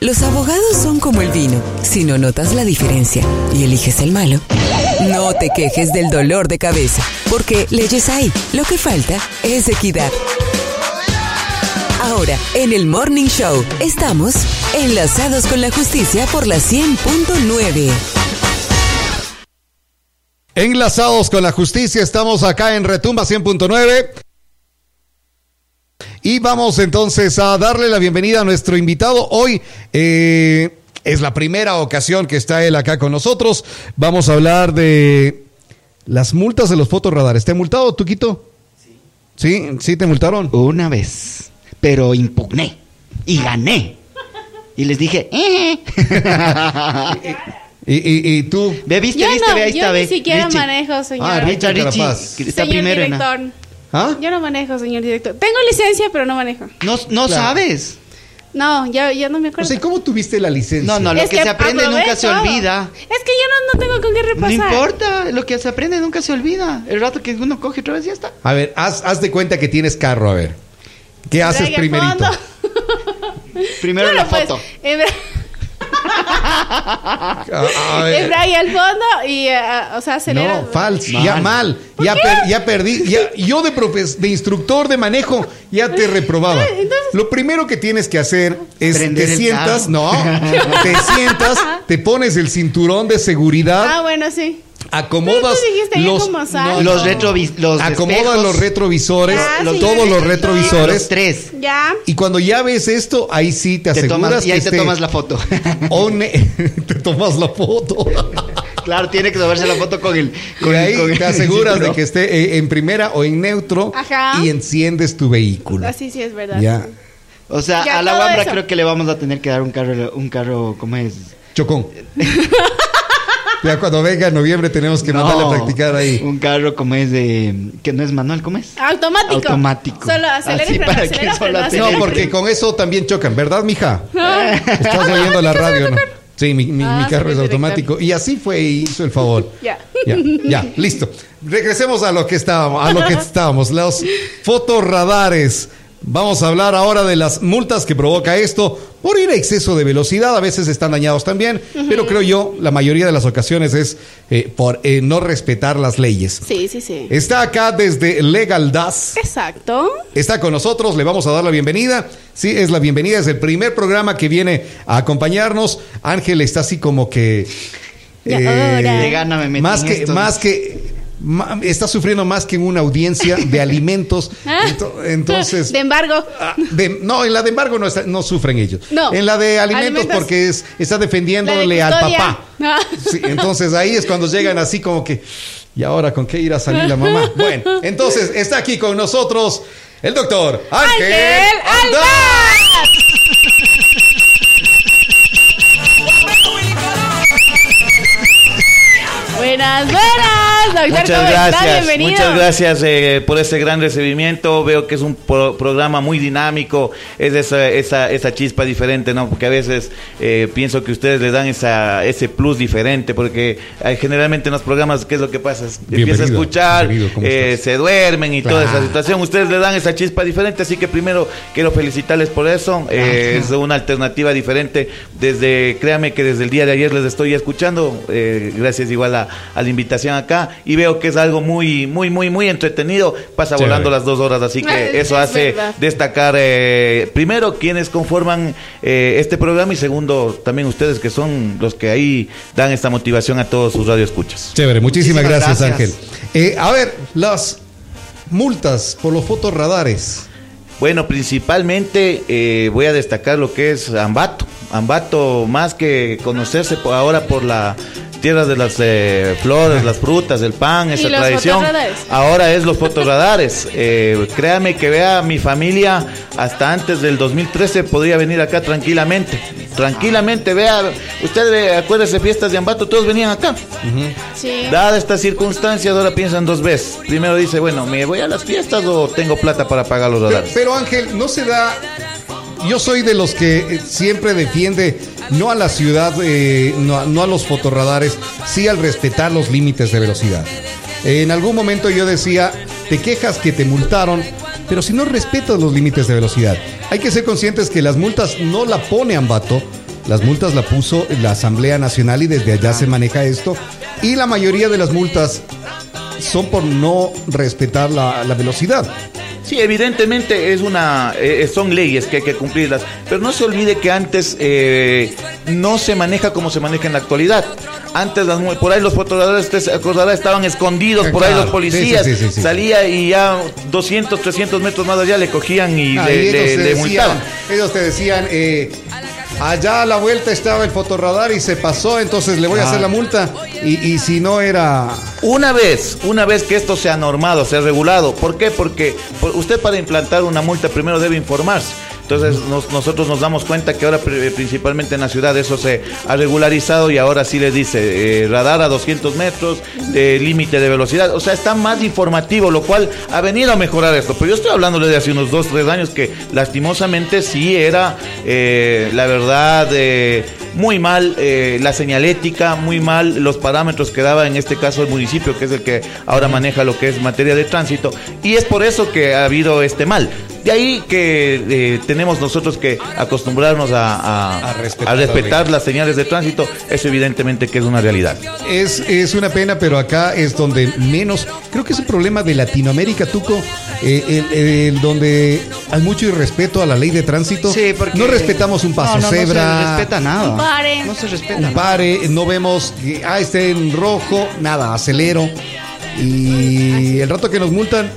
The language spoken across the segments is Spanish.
Los abogados son como el vino. Si no notas la diferencia y eliges el malo, no te quejes del dolor de cabeza, porque leyes hay. Lo que falta es equidad. Ahora, en el Morning Show, estamos enlazados con la justicia por la 100.9. Enlazados con la justicia, estamos acá en Retumba 100.9. Y vamos entonces a darle la bienvenida a nuestro invitado. Hoy eh, es la primera ocasión que está él acá con nosotros. Vamos a hablar de las multas de los fotorradares. ¿Te ha multado, Tuquito? Sí. ¿Sí? ¿Sí te multaron? Una vez, pero impugné y gané. Y les dije, eh. ¿Y, y, y tú? ¿Ve, viste, Yo viste, no, ve, ahí yo está, ni ve. siquiera Richie. manejo, señor. Ah, Richard, Richard Richie, Carapaz. que está señor primero en la- director. ¿Ah? Yo no manejo, señor director. Tengo licencia, pero no manejo. No, no Claro. sabes. No, ya, ya no me O acuerdo. sea, ¿y ¿cómo tuviste la licencia? No, no, lo Es que, se aprende nunca se olvida. Es que yo no, no tengo con qué No repasar. importa, lo que se aprende nunca se olvida. El rato que uno coge otra vez ya está. A ver, haz, haz de cuenta que tienes carro, a ver. ¿Qué haces primerito? Primero Bueno, la pues, foto. hebra- A, hebra al fondo y, eh, o sea, acelera. No, falso, Mal. ya mal, ya, per- ya perdí, ya, yo de, profes- de instructor de manejo ya te reprobaba. Entonces- Lo primero que tienes que hacer es te sientas, carro. no, te sientas, te pones el cinturón de seguridad, Ah, bueno, sí. Acomodas los, sal. Los retrovis, los acomodas los retrovisores, Ah, los- todos los retrovisores, los tres. Ya. y cuando ya ves esto, ahí sí te Te aseguras tomas, y ahí que te tomas la foto. on- te tomas la foto. claro, tiene que tomarse la foto con el. Y Con, ahí con te aseguras de que esté eh, en primera o en neutro Ajá. y enciendes tu vehículo. Así sí es verdad. Ya. O sea, Ya, a la Wambra creo que le vamos a tener que dar un carro, un carro, ¿cómo es? Chocón. ya cuando venga en noviembre tenemos que mandarle a No, practicar ahí. Un carro como es de. que no es manual, ¿cómo es? Automático. Automático. Solo acelera Así y frena, para que acelera, solo frena, acelere. No, acelera. porque con eso también chocan, ¿verdad, mija? Estás oyendo la radio, ¿no? Sí, mi, mi- Ah, mi carro es automático. Y así fue y hizo el favor. Ya. Ya, ya, listo. Regresemos a lo que estábamos, a lo que estábamos. Los fotorradares. Vamos a hablar ahora de las multas que provoca esto por ir a exceso de velocidad. A veces están dañados también, pero creo yo, la mayoría de las ocasiones es eh, por eh, no respetar las leyes. Sí, sí, sí. Está acá desde Legal Das. Exacto. Está con nosotros, le vamos a dar la bienvenida. Sí, es la bienvenida, es el primer programa que viene a acompañarnos. Ángel está así como que... Ya, eh, ahora. De gana me metí más en que, esto. más que... está sufriendo más que en una audiencia de alimentos. Ah. Ento- Entonces... De embargo. ah, de- no, en la de embargo no, está- no sufren ellos. No. En la de alimentos, Alimentos. porque es, está defendiéndole de al papá. Sí, entonces ahí es cuando llegan así como que, ¿y ahora con qué irá a salir la mamá? Bueno, entonces está aquí con nosotros el doctor Ángel, Ángel. Aldaz. Buenas, buenas, doctor. Muchas ¿cómo está? gracias, Bienvenido. muchas gracias eh, por este gran recibimiento. Veo que es un pro- programa muy dinámico, es esa, esa, esa chispa diferente, ¿no? Porque a veces eh, pienso que ustedes le dan esa, ese plus diferente, porque eh, generalmente en los programas, ¿qué es lo que pasa? Empieza a escuchar, bienvenido, ¿cómo eh, se duermen y toda esa situación. Ustedes le dan esa chispa diferente, así que primero quiero felicitarles por eso. Eh, es una alternativa diferente. Desde, créame que desde el día de ayer les estoy escuchando, eh, gracias igual a, a la invitación acá, y veo que es algo muy, muy, muy, muy entretenido. Pasa Chévere. volando las dos horas, así Ay, que eso es hace verdad. destacar, eh, primero, quienes conforman eh, este programa, y segundo, también ustedes que son los que ahí dan esta motivación a todos sus radioescuchas. Chévere, muchísimas, Muchísimas gracias, gracias. Ángel. Eh, a ver, las multas por los fotorradares. Bueno, principalmente eh, voy a destacar lo que es Ambato. Ambato, más que conocerse por ahora por la tierra de las eh, flores, las frutas, el pan, esa tradición. Ahora es los fotorradares. Eh, créame que vea mi familia hasta antes del 2013 podría venir acá tranquilamente. Tranquilamente, vea, usted eh, acuérdese fiestas de Ambato, todos venían acá. Sí. Dadas estas circunstancias, ahora piensan dos veces. Primero dice, bueno, ¿me voy a las fiestas o tengo plata para pagar los Pero, radares? pero, Ángel, no se da. Yo soy de los que eh, siempre defiende no a la ciudad, eh, no, a- los fotorradares, sí al respetar los límites de velocidad. En algún momento yo decía, te quejas que te multaron, pero si no respetas los límites de velocidad, hay que ser conscientes que las multas no la pone Ambato, las multas la puso la Asamblea Nacional y desde allá se maneja esto. Y la mayoría de las multas son por no respetar la velocidad. Sí, evidentemente es una, eh, son leyes que hay que cumplirlas, pero no se olvide que antes eh, no se maneja como se maneja en la actualidad. Antes las por ahí los acordará, estaban escondidos, por ahí los policías, sí, sí, sí, salía y ya 200, 300 metros más allá le cogían y Ah, le, y ellos, le- le decían, multaban. ellos te decían, eh, allá a la vuelta estaba el fotorradar y se pasó, entonces le voy a hacer la multa. Y, y si no era... Una vez, una vez que esto sea normado, sea regulado, ¿por qué? Porque por- usted para implantar una multa primero debe informarse. Entonces nos- nosotros nos damos cuenta que ahora pri- principalmente en la ciudad eso se ha regularizado y ahora sí le dice eh, radar a 200 metros, eh, límite de velocidad, o sea está más informativo, lo cual ha venido a mejorar esto. Pero yo estoy hablando de hace unos 2, 3 años que lastimosamente sí era, eh, la verdad, eh, muy mal eh, la señalética, muy mal los parámetros que daba en este caso el municipio, que es el que ahora maneja lo que es materia de tránsito, y es por eso que ha habido este mal. De ahí que eh, tenemos nosotros que acostumbrarnos a, a- A respetar a las señales de tránsito, eso evidentemente que es una realidad. Es, es una pena, pero acá es donde menos. Creo que es un problema de Latinoamérica, Tuco, eh, el- el- donde hay mucho irrespeto a la ley de tránsito. Sí, porque no respetamos un paso no, no, cebra. No se respeta nada. Un pare. No se respeta un nada. pare, no vemos que ah, esté en rojo, nada, acelero. Y el rato que nos multan,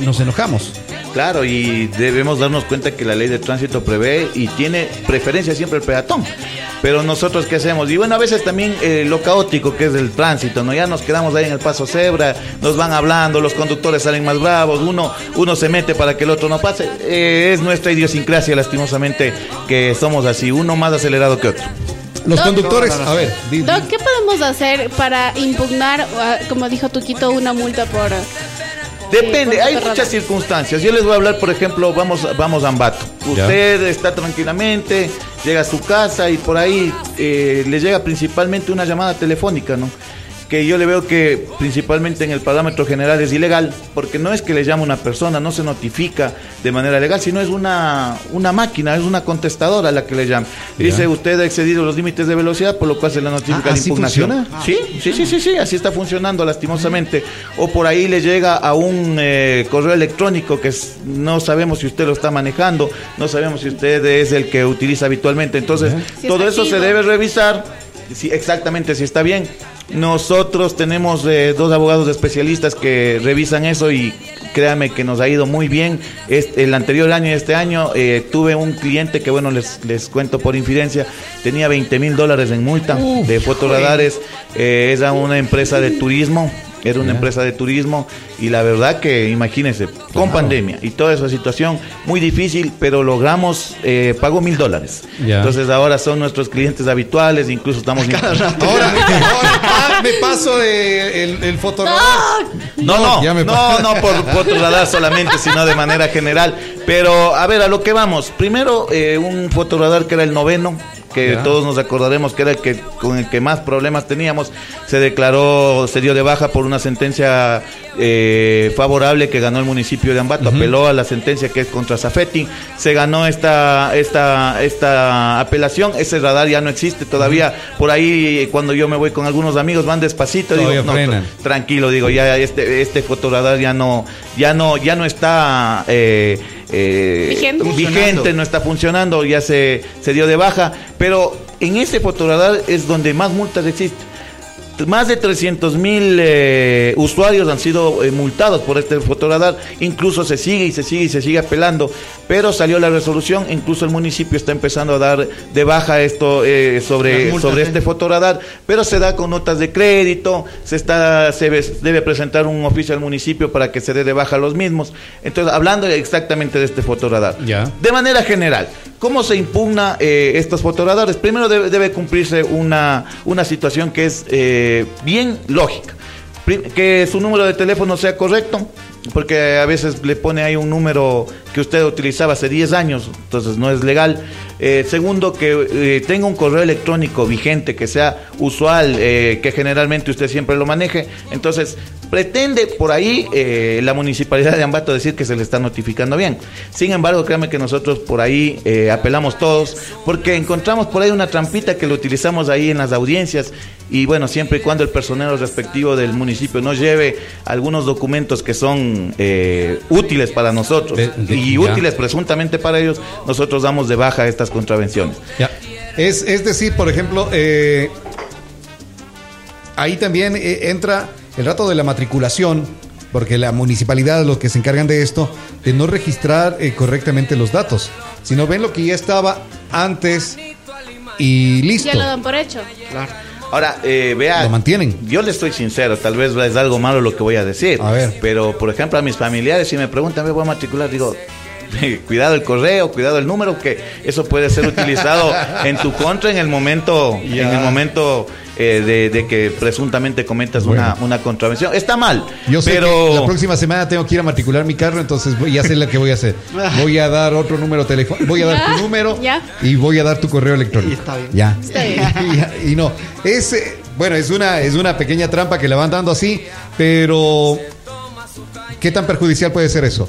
nos enojamos. Claro, y debemos darnos cuenta que la ley de tránsito prevé y tiene preferencia siempre el peatón. Pero nosotros, ¿qué hacemos? Y bueno, a veces también eh, lo caótico que es el tránsito, ¿no? Ya nos quedamos ahí en el paso cebra, nos van hablando, los conductores salen más bravos, uno, uno se mete para que el otro no pase. Eh, es nuestra idiosincrasia, lastimosamente, que somos así, uno más acelerado que otro. Los Doc- conductores, a ver, di- di- Doc, ¿qué podemos hacer para impugnar, ah, como dijo Tuquito, una multa por... Depende, hay muchas circunstancias. Yo les voy a hablar, por ejemplo, vamos, vamos a Ambato. Ya. Usted está tranquilamente, llega a su casa y por ahí eh, le llega principalmente una llamada telefónica, ¿no? Que yo le veo que principalmente en el parámetro general es ilegal, porque no es que le llama una persona, no se notifica de manera legal, sino es una, una máquina, es una contestadora la que le llama. Dice, usted ha excedido los límites de velocidad, por lo cual se le notifica Ah, la ¿así impugnación. Sí, sí, sí, sí, sí, así está funcionando lastimosamente. O por ahí le llega a un eh, correo electrónico que es- no sabemos si usted lo está manejando, no sabemos si usted es el que utiliza habitualmente. Entonces, Si todo eso se debe revisar, si, exactamente si está bien. Nosotros tenemos eh, dos abogados especialistas que revisan eso y créanme que nos ha ido muy bien. Este, el anterior año y este año eh, tuve un cliente que, bueno, les, les cuento por infidencia, tenía 20 mil dólares en multa Uf, de fotoradares. Eh, era una empresa de turismo. Era una empresa de turismo y la verdad que imagínense, con Claro. pandemia y toda esa situación muy difícil, pero logramos, eh, pagó mil dólares. Entonces ahora son nuestros clientes habituales, incluso estamos... ahora, ahora ah, me paso de el, el fotorradar. No, no, no, pa- no por, por otro radar solamente, sino de manera general. Pero a ver, a lo que vamos. Primero, eh, un fotoradar que era el noveno, que Ya. todos nos acordaremos que era el que con el que más problemas teníamos, se declaró, se dio de baja por una sentencia eh, favorable que ganó el municipio de Ambato, apeló a la sentencia que es contra Zafetti, se ganó esta, esta, esta apelación, ese radar ya no existe todavía, por ahí cuando yo me voy con algunos amigos van despacito, digo, no, tra- tranquilo, digo, ya este, este fotoradar ya no, ya no, ya no está eh, eh, Vigente. vigente, no está funcionando, ya se, se dio de baja, pero en ese fotoradar es donde más multas existen. Más de 300 mil eh, usuarios han sido eh, multados por este fotoradar. Incluso se sigue y se sigue y se sigue apelando. Pero salió la resolución. Incluso el municipio está empezando a dar de baja esto eh, sobre, multas, sobre este fotoradar. Pero se da con notas de crédito. Se está se debe presentar un oficio al municipio para que se dé de baja a los mismos. Entonces, hablando exactamente de este fotoradar. Ya. De manera general, ¿cómo se impugna eh, estos fotoradares? Primero debe, debe cumplirse una, una situación que es eh, bien lógica. Que su número de teléfono sea correcto, porque a veces le pone ahí un número que usted utilizaba hace 10 años, entonces no es legal. Eh, segundo, que eh, tenga un correo electrónico vigente, que sea usual, eh, que generalmente usted siempre lo maneje. Entonces, pretende por ahí la municipalidad de Ambato decir que se le está notificando bien. Sin embargo, créame que nosotros por ahí apelamos todos, porque encontramos por ahí una trampita que lo utilizamos ahí en las audiencias. Y bueno, siempre y cuando el personal respectivo del municipio nos lleve algunos documentos que son útiles para nosotros De- de- y ya. útiles presuntamente para ellos, nosotros damos de baja estas contravenciones. Ya. Es, es decir, por ejemplo, eh, ahí también eh, entra el rato de la matriculación, porque la municipalidad es los que se encargan de esto, de no registrar eh, correctamente los datos, sino ven lo que ya estaba antes y listo. Ya lo dan por hecho. Ahora, eh, vea, Lo mantienen. yo le estoy sincero, tal vez es algo malo lo que voy a decir. A ver. Pero, por ejemplo, a mis familiares, si me preguntan, ¿me voy a matricular? Digo, cuidado el correo, cuidado el número, que eso puede ser utilizado en tu contra en el momento, Ya. en el momento eh, de, de que presuntamente cometas una, Bueno. una contravención. Está mal, Yo sé pero que la próxima semana tengo que ir a matricular mi carro, entonces voy a hacer lo que voy a hacer. Voy a dar otro número telefónico, voy a dar tu número Ya. y voy a dar tu correo electrónico. Y está bien. Ya. Está bien. y, ya, y no, es eh, bueno, es una es una pequeña trampa que la van dando así, pero ¿qué tan perjudicial puede ser eso?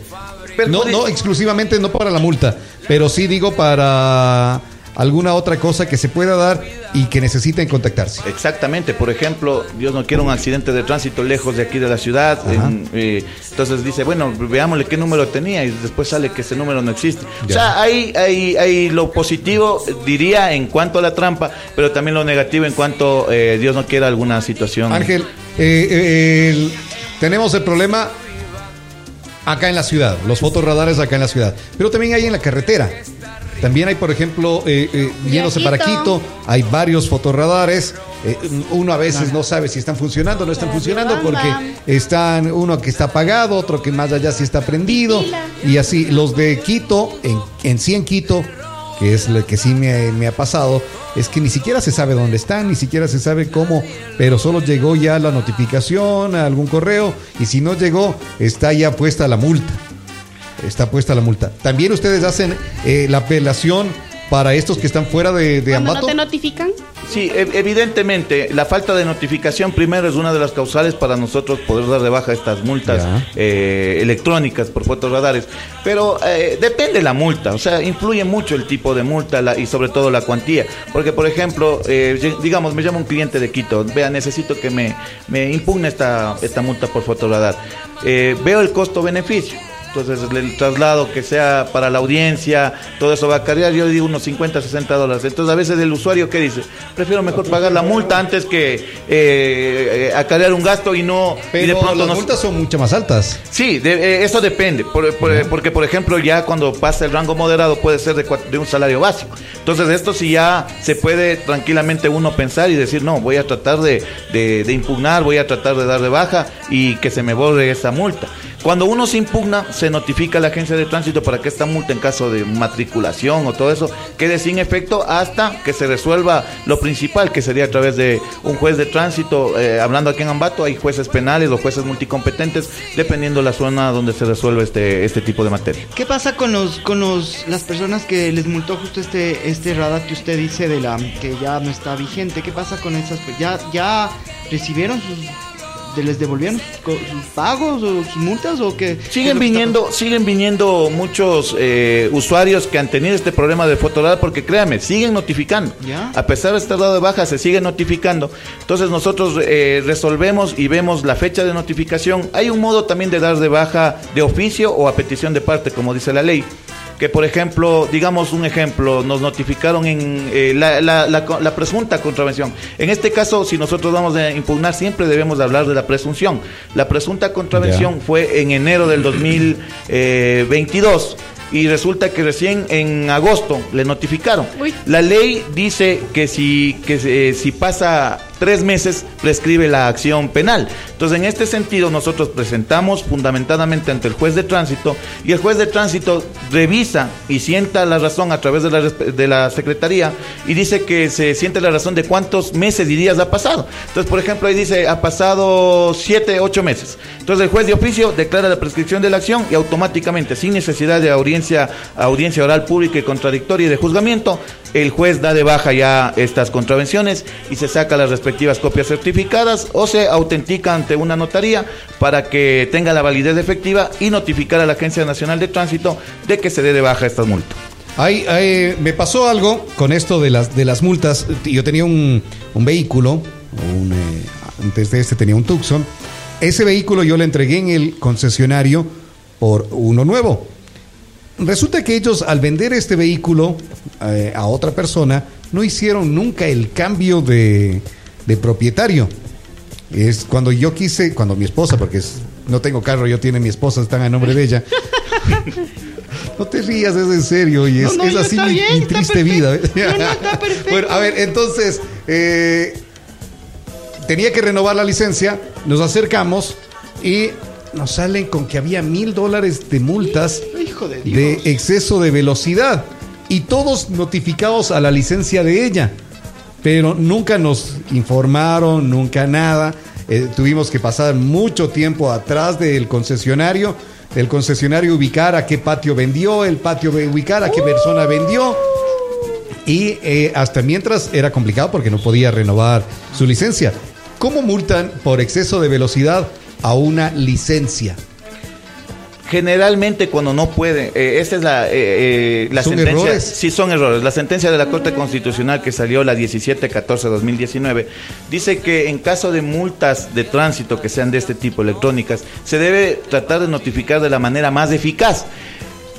No, no exclusivamente no para la multa, pero sí digo para alguna otra cosa que se pueda dar y que necesiten contactarse. Exactamente, por ejemplo, Dios no quiera un accidente de tránsito lejos de aquí de la ciudad, en, eh, entonces dice, bueno, veámosle qué número tenía y después sale que ese número no existe. O sea, hay, hay, hay lo positivo, diría, en cuanto a la trampa, pero también lo negativo en cuanto, eh, Dios no quiera, alguna situación. Ángel, eh, eh, el- tenemos el problema acá en la ciudad, los fotorradares acá en la ciudad, pero también hay en la carretera. También hay, por ejemplo, eh, eh, yéndose para Quito. Hay varios fotorradares. eh, uno a veces no sabe si están funcionando o no están funcionando porque están uno que está apagado, otro que más allá sí está prendido. Y así, los de Quito, en, en sí en Quito, que es lo que sí me, me ha pasado, es que ni siquiera se sabe dónde están, ni siquiera se sabe cómo, pero solo llegó ya la notificación a algún correo y si no llegó, está ya puesta la multa. Está puesta la multa. También ustedes hacen eh, la apelación para estos que están fuera de, de Cuando no Ambato. te notifican, Sí, e- evidentemente, la falta de notificación primero es una de las causales para nosotros poder dar de baja estas multas eh, electrónicas por fotorradares. Pero eh, depende la multa, o sea, influye mucho el tipo de multa la- y sobre todo la cuantía. Porque, por ejemplo, eh, digamos, me llama un cliente de Quito, vea, necesito que me, me impugne esta, esta multa por fotorradar. Eh, veo el costo-beneficio. Entonces el traslado que sea para la audiencia, todo eso va a cargar, yo digo unos 50, 60 dólares. Entonces a veces el usuario, ¿qué dice? Prefiero mejor pagar la multa antes que eh, eh, acarrear un gasto y no... y Pero de pronto las multas son mucho más altas. Sí, de- eh, eso depende, por- por- porque por ejemplo ya cuando pasa el rango moderado puede ser de, de un salario básico. Entonces esto sí ya se puede tranquilamente uno pensar y decir, no, voy a tratar de, de- de impugnar, voy a tratar de dar de baja y que se me borre esa multa. Cuando uno se impugna, se notifica a la agencia de tránsito para que esta multa en caso de matriculación o todo eso quede sin efecto hasta que se resuelva lo principal, que sería a través de un juez de tránsito. Eh, hablando aquí en Ambato, hay jueces penales o jueces multicompetentes, dependiendo la zona donde se resuelve este, este tipo de materia. ¿Qué pasa con los con los las personas que les multó justo este este radar que usted dice de la que ya no está vigente? ¿Qué pasa con esas ya ya recibieron sus les devolvieron sus, pagos o sus multas o Siguen que está viniendo, siguen viniendo muchos eh, usuarios que han tenido este problema de fotoradar porque créame, siguen notificando. Ya. A pesar de estar dado de baja, se sigue notificando. Entonces nosotros eh, resolvemos y vemos la fecha de notificación. Hay un modo también de dar de baja de oficio o a petición de parte, como dice la ley. Que por ejemplo, digamos un ejemplo, nos notificaron en eh, la, la- la la presunta contravención. En este caso, si nosotros vamos a impugnar, siempre debemos de hablar de la presunción. La presunta contravención fue en enero del 2022 y resulta que recién en agosto le notificaron. Uy. La ley dice que si que eh, si pasa tres meses prescribe la acción penal. Entonces, en este sentido, nosotros presentamos fundamentadamente ante el juez de tránsito y el juez de tránsito revisa y sienta la razón a través de la, Secretaría y dice que se siente la razón de cuántos meses y días ha pasado. Entonces, por ejemplo, ahí dice, ha pasado siete, ocho meses. Entonces, el juez de oficio declara la prescripción de la acción y automáticamente, sin necesidad de audiencia, audiencia oral pública y contradictoria y de juzgamiento, el juez da de baja ya estas contravenciones y se saca las respectivas copias certificadas o se autentica ante una notaría para que tenga la validez efectiva y notificar a la Agencia Nacional de Tránsito de que se dé de baja estas multas. Ahí, ahí, me pasó algo con esto de las, de las multas. Yo tenía un, un vehículo, eh, antes de este tenía un Tucson. Ese vehículo yo le entregué en el concesionario por uno nuevo. Resulta que ellos al vender este vehículo eh, a otra persona no hicieron nunca el cambio de, de propietario. Es cuando yo quise, cuando mi esposa, porque es- no tengo carro, yo tiene mi esposa, están a nombre de ella. No te rías, es en serio, y es, No, no, es así mi, bien, mi está triste vida. No, está. Bueno, a ver, entonces, eh, tenía que renovar la licencia, nos acercamos y nos salen con que había mil dólares de multas Hijo de Dios. de exceso de velocidad y todos notificados a la licencia de ella. Pero nunca nos informaron, nunca nada. Eh, tuvimos que pasar mucho tiempo atrás del concesionario, el concesionario ubicar a qué patio vendió, el patio ubicar a qué persona vendió. Y eh, hasta mientras era complicado porque no podía renovar su licencia. ¿Cómo multan por exceso de velocidad a una licencia? Generalmente cuando no puede, eh, esa es la, eh, eh, la ¿Son sentencia. errores? Sí, son errores. La sentencia de la Corte Constitucional que salió la 1714-2019 dice que en caso de multas de tránsito que sean de este tipo electrónicas, se debe tratar de notificar de la manera más eficaz.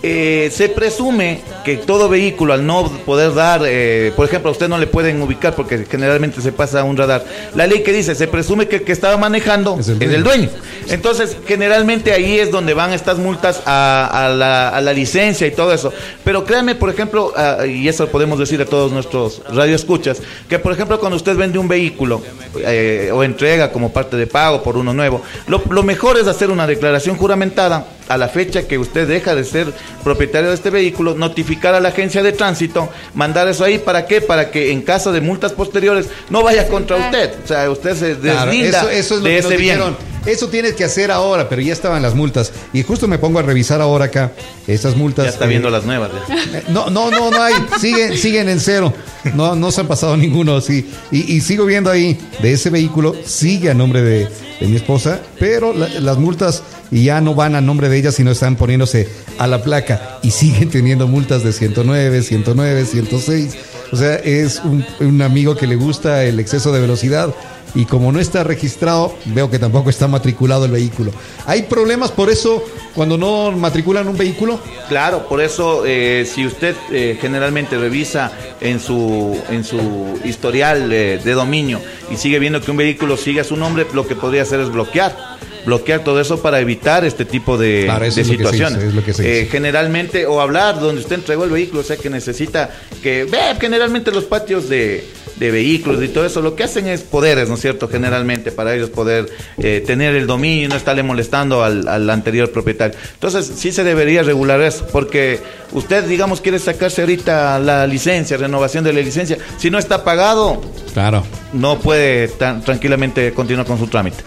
Eh, se presume que todo vehículo al no poder dar, eh, por ejemplo, a usted no le pueden ubicar porque generalmente se pasa un radar. La ley que dice, se presume que el que estaba manejando Es es el dueño. Entonces, generalmente ahí es donde van estas multas a, a la, a la licencia y todo eso. Pero créanme, por ejemplo, ah, y eso podemos decir a todos nuestros radioescuchas, que por ejemplo cuando usted vende un vehículo eh, o entrega como parte de pago por uno nuevo, lo, lo mejor es hacer una declaración juramentada a la fecha que usted deja de ser propietario de este vehículo, notificar a la agencia de tránsito, mandar eso ahí, ¿para qué? Para que en caso de multas posteriores no vaya contra usted. O sea, usted se Claro, deslinda eso, eso es lo de que ese nos bien. dijeron. Eso tienes que hacer ahora, pero ya estaban las multas. Y justo me pongo a revisar ahora acá esas multas. Ya está eh, viendo las nuevas. ya. eh, No, no, no, no hay. Siguen, siguen en cero. No, no se han pasado ninguno. Sí. Y, y sigo viendo ahí de ese vehículo, sigue a nombre de, de mi esposa, pero la- las multas ya no van a nombre de ella, sino están poniéndose a la placa y siguen teniendo multas de 109, 109, 106. O sea, es un, un amigo que le gusta el exceso de velocidad y como no está registrado, veo que tampoco está matriculado el vehículo. ¿Hay problemas por eso cuando no matriculan un vehículo? Claro, por eso eh, si usted eh, generalmente revisa en su en su historial eh, de dominio y sigue viendo que un vehículo sigue a su nombre, lo que podría hacer es bloquear. Bloquear todo eso para evitar este tipo de, Claro, eso de es lo que se situaciones. hizo, es Eh, generalmente, o hablar donde usted entregó el vehículo, o sea que necesita que ve generalmente los patios de, de vehículos y todo eso, lo que hacen es poderes, ¿no es cierto? Generalmente para ellos poder eh, tener el dominio y no estarle molestando al, al anterior propietario. Entonces sí se debería regular eso, porque usted, digamos, quiere sacarse ahorita la licencia, renovación de la licencia, si no está pagado, Claro. no puede tan tranquilamente continuar con su trámite.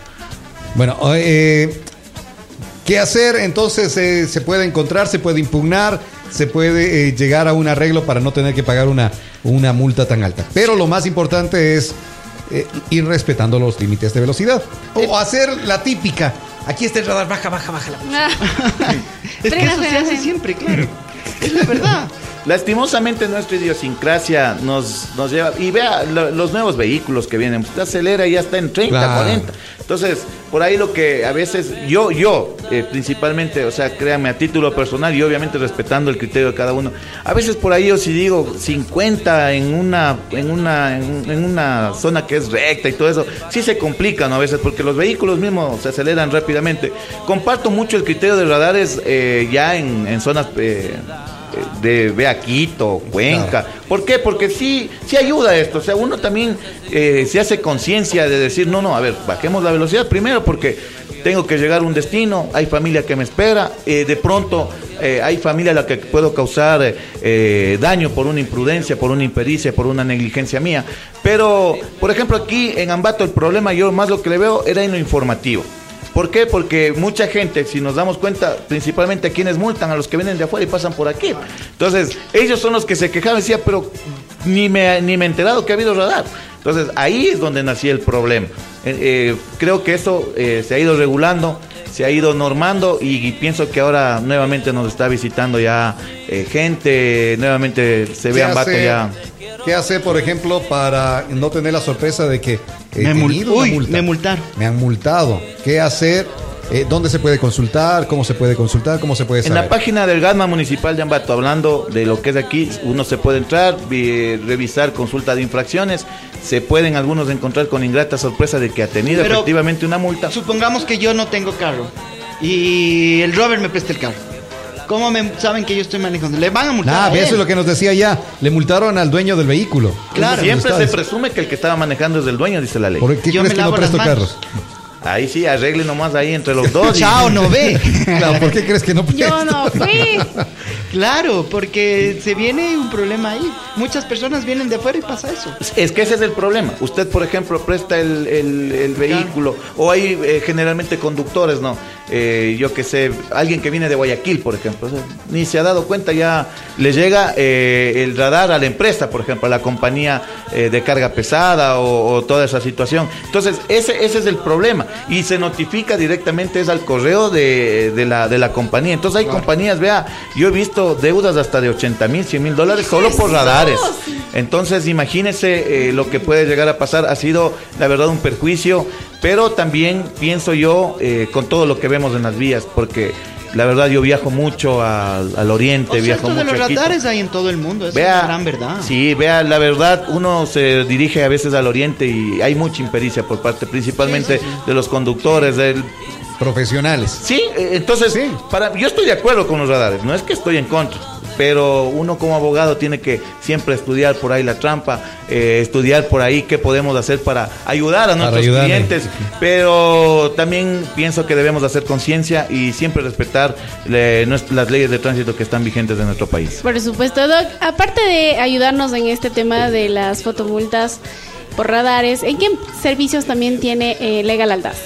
Bueno, eh, ¿qué hacer? Entonces eh, se puede encontrar, se puede impugnar, se puede eh, llegar a un arreglo para no tener que pagar una, una multa tan alta. Pero lo más importante es eh, ir respetando los límites de velocidad. O hacer la típica. Aquí está el radar, baja, baja, baja. la- Es que eso se hace siempre, claro. Es la verdad. Lastimosamente nuestra idiosincrasia nos, nos lleva, y vea lo- los nuevos vehículos que vienen, usted acelera y ya está en 30, Claro. 40. Entonces, por ahí lo que a veces yo, yo eh, principalmente, o sea, créame a título personal y obviamente respetando el criterio de cada uno, a veces por ahí yo si digo 50 en una, en una, en, en una zona que es recta y todo eso, sí se complica, ¿no? A veces porque los vehículos mismos se aceleran rápidamente. Comparto mucho el criterio de radares eh, ya en, en zonas... eh, de ve a Quito, Cuenca. ¿Por qué? Porque sí, sí ayuda esto. O sea, uno también eh, se hace conciencia de decir, no, no, a ver, bajemos la velocidad primero porque tengo que llegar a un destino, hay familia que me espera, eh, de pronto eh, hay familia a la que puedo causar eh, daño por una imprudencia, por una impericia, por una negligencia mía. Pero, por ejemplo, aquí en Ambato el problema yo más lo que le veo era en lo informativo. ¿Por qué? Porque mucha gente, si nos damos cuenta, principalmente a quienes multan, a los que vienen de afuera y pasan por aquí. Entonces, ellos son los que se quejaban y decían, pero ni me, ni me he enterado que ha habido radar. Entonces, ahí es donde nacía el problema. Eh, eh, creo que eso eh, se ha ido regulando, se ha ido normando y, y pienso que ahora nuevamente nos está visitando ya eh, gente, nuevamente se ve ¿Qué Ambato hace- ya. ¿Qué hace, por ejemplo, para no tener la sorpresa de que he Me mul- una multa? me multaron. Me han multado. ¿Qué hacer? Eh, ¿Dónde se puede consultar? ¿Cómo se puede consultar? ¿Cómo se puede En saber? la página del GASMA Municipal de Ambato, hablando de lo que es aquí, uno se puede entrar, vi- revisar consulta de infracciones, se pueden algunos encontrar con ingrata sorpresa de que ha tenido Pero- efectivamente una multa. Supongamos que yo no tengo carro y el Robert me presta el carro. ¿Cómo me saben que yo estoy manejando? Le van a multar. Ah, a ve, él. eso es lo que nos decía ya. Le multaron al dueño del vehículo. Claro. Siempre se presume que el que estaba manejando es el dueño, dice la ley. ¿Por qué Yo crees me que no presto carros? Ahí sí, arregle nomás ahí entre los dos. Chao, no ve. Claro, ¿por qué crees que no presto? Yo no fui. claro, porque se viene un problema ahí. Muchas personas vienen de afuera y pasa eso. Es que ese es el problema. Usted, por ejemplo, presta el, el- el vehículo, o hay eh, generalmente conductores, ¿no? Eh, yo que sé, alguien que viene de Guayaquil, por ejemplo, o sea, ni se ha dado cuenta, ya le llega eh, el radar a la empresa, por ejemplo, a la compañía eh, de carga pesada o, o toda esa situación. Entonces, ese, ese es el problema. Y se notifica directamente es al correo de, de la, de la compañía. Entonces, hay compañías, vea, yo he visto deudas hasta de 80 mil, 100 mil dólares solo por radares. Entonces, imagínese lo que puede llegar a pasar. Ha sido, la verdad, un perjuicio, pero también pienso yo eh, con todo lo que vemos en las vías, porque la verdad yo viajo mucho al, al oriente, O viajo esto de mucho los radares hay en todo el mundo. Es Vea, una gran verdad. Sí, vea, la verdad, uno se dirige a veces al oriente y hay mucha impericia por parte principalmente Sí, sí, sí. de los conductores, del, Profesionales. Sí, eh, entonces, Sí. para, yo estoy de acuerdo con los radares, no es que estoy en contra, pero uno como abogado tiene que siempre estudiar por ahí la trampa, eh, estudiar por ahí qué podemos hacer para ayudar a nuestros ayudarle. clientes, pero también pienso que debemos hacer conciencia y siempre respetar eh, las leyes de tránsito que están vigentes en nuestro país. Por supuesto, Doc. Aparte de ayudarnos en este tema de las fotomultas por radares, ¿en qué servicios también tiene eh, Legal Aldaz?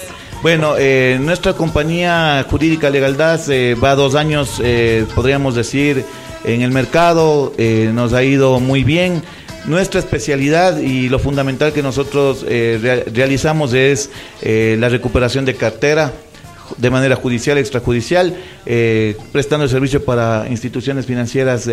Bueno, eh, nuestra compañía jurídica Legaldad eh, va dos años, eh, podríamos decir, en el mercado, eh, nos ha ido muy bien. Nuestra especialidad y lo fundamental que nosotros eh, rea- realizamos es eh, la recuperación de cartera de manera judicial, extrajudicial, prestando servicio para instituciones financieras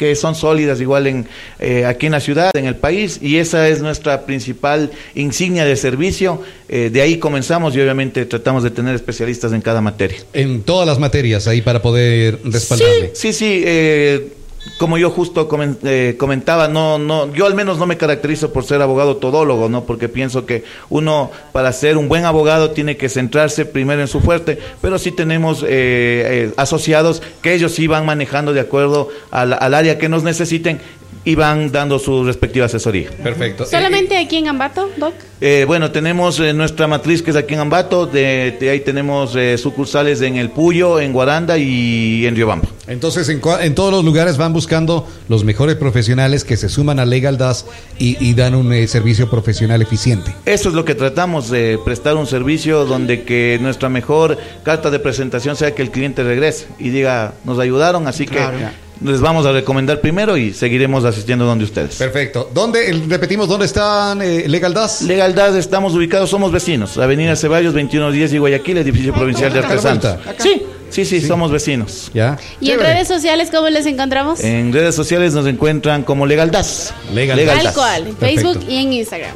que son sólidas igual en eh, aquí en la ciudad, en el país, y esa es nuestra principal insignia de servicio. Eh, de ahí comenzamos y obviamente tratamos de tener especialistas en cada materia. En todas las materias ahí para poder respaldarle. Sí, sí, eh, como yo justo eh, comentaba, no, no, yo al menos no me caracterizo por ser abogado todólogo, ¿no? Porque pienso que uno para ser un buen abogado tiene que centrarse primero en su fuerte, pero sí tenemos eh, eh, asociados que ellos sí van manejando de acuerdo al área que nos necesiten y van dando su respectiva asesoría. Perfecto. ¿Solamente aquí en Ambato, Doc? Eh, bueno, tenemos eh, nuestra matriz que es aquí en Ambato, de, de ahí tenemos eh, sucursales en El Puyo, en Guaranda y en Riobamba. Entonces, en, cua- en todos los lugares van buscando los mejores profesionales que se suman a Legal Das y, y dan un eh, servicio profesional eficiente. Eso es lo que tratamos de prestar un servicio donde que nuestra mejor carta de presentación sea que el cliente regrese y diga, nos ayudaron, así Claro. que les vamos a recomendar primero y seguiremos asistiendo donde ustedes. Perfecto. ¿Dónde, repetimos, dónde están eh, Legal Das? Legalidad, estamos ubicados, somos vecinos, Avenida Ceballos 2110 y Guayaquil, edificio provincial de Artesanos. Sí, sí, sí, somos vecinos. ¿Ya? ¿Y en redes sociales cómo les encontramos? En redes sociales nos encuentran como Legaldas. Legal Tal Legaldas. cual, en Perfecto. Facebook y en Instagram.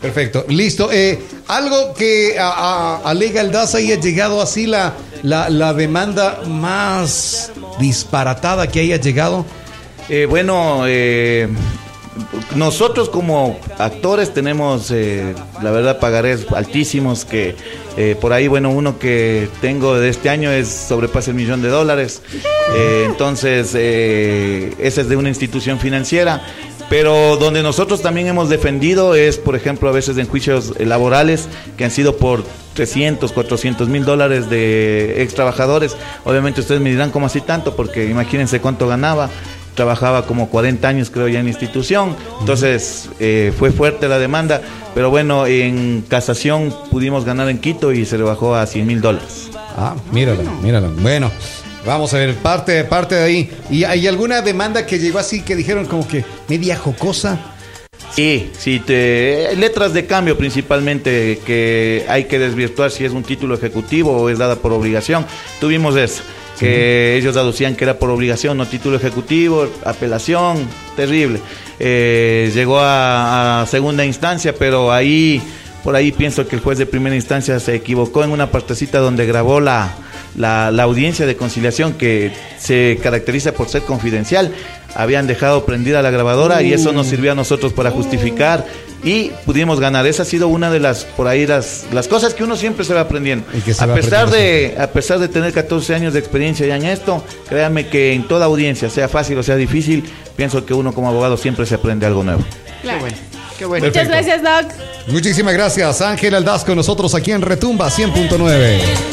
Perfecto, listo. Eh, algo que a, a- a Legal Das haya llegado así la, la, la demanda más disparatada que haya llegado. Eh, bueno, eh, nosotros como actores tenemos, eh, la verdad, pagarés altísimos que eh, por ahí, bueno, uno que tengo de este año es sobrepasa el millón de dólares. Eh, entonces, eh, ese es de una institución financiera. Pero donde nosotros también hemos defendido es, por ejemplo, a veces en juicios eh, laborales que han sido por 300, 400 mil dólares de ex trabajadores. Obviamente ustedes me dirán, ¿cómo así tanto? Porque imagínense cuánto ganaba. Trabajaba como 40 años, creo, ya en institución. Entonces, eh, fue fuerte la demanda. Pero bueno, en casación pudimos ganar en Quito y se le bajó a 100 mil dólares. Ah, míralo, míralo. Bueno, vamos a ver, parte, parte de ahí. ¿Y hay alguna demanda que llegó así que dijeron como que media jocosa? Sí, sí, te- letras de cambio principalmente que hay que desvirtuar si es un título ejecutivo o es dada por obligación. Tuvimos eso, que ellos aducían que era por obligación, no título ejecutivo, apelación, terrible. Eh, llegó a, a segunda instancia, pero ahí, por ahí pienso que el juez de primera instancia se equivocó en una partecita donde grabó la, la, la audiencia de conciliación que se caracteriza por ser confidencial. Habían dejado prendida la grabadora y eso nos sirvió a nosotros para justificar y pudimos ganar. Esa ha sido una de las, por ahí, las, las cosas que uno siempre se va aprendiendo. Y que se A va pesar, aprendiendo de, a pesar de tener 14 años de experiencia ya en esto, créanme que en toda audiencia, sea fácil o sea difícil, pienso que uno como abogado siempre se aprende algo nuevo. Claro. Qué bueno, qué bueno. Muchas gracias, Doc. Muchísimas gracias, Ángel Aldaz con nosotros aquí en Retumba 100.9.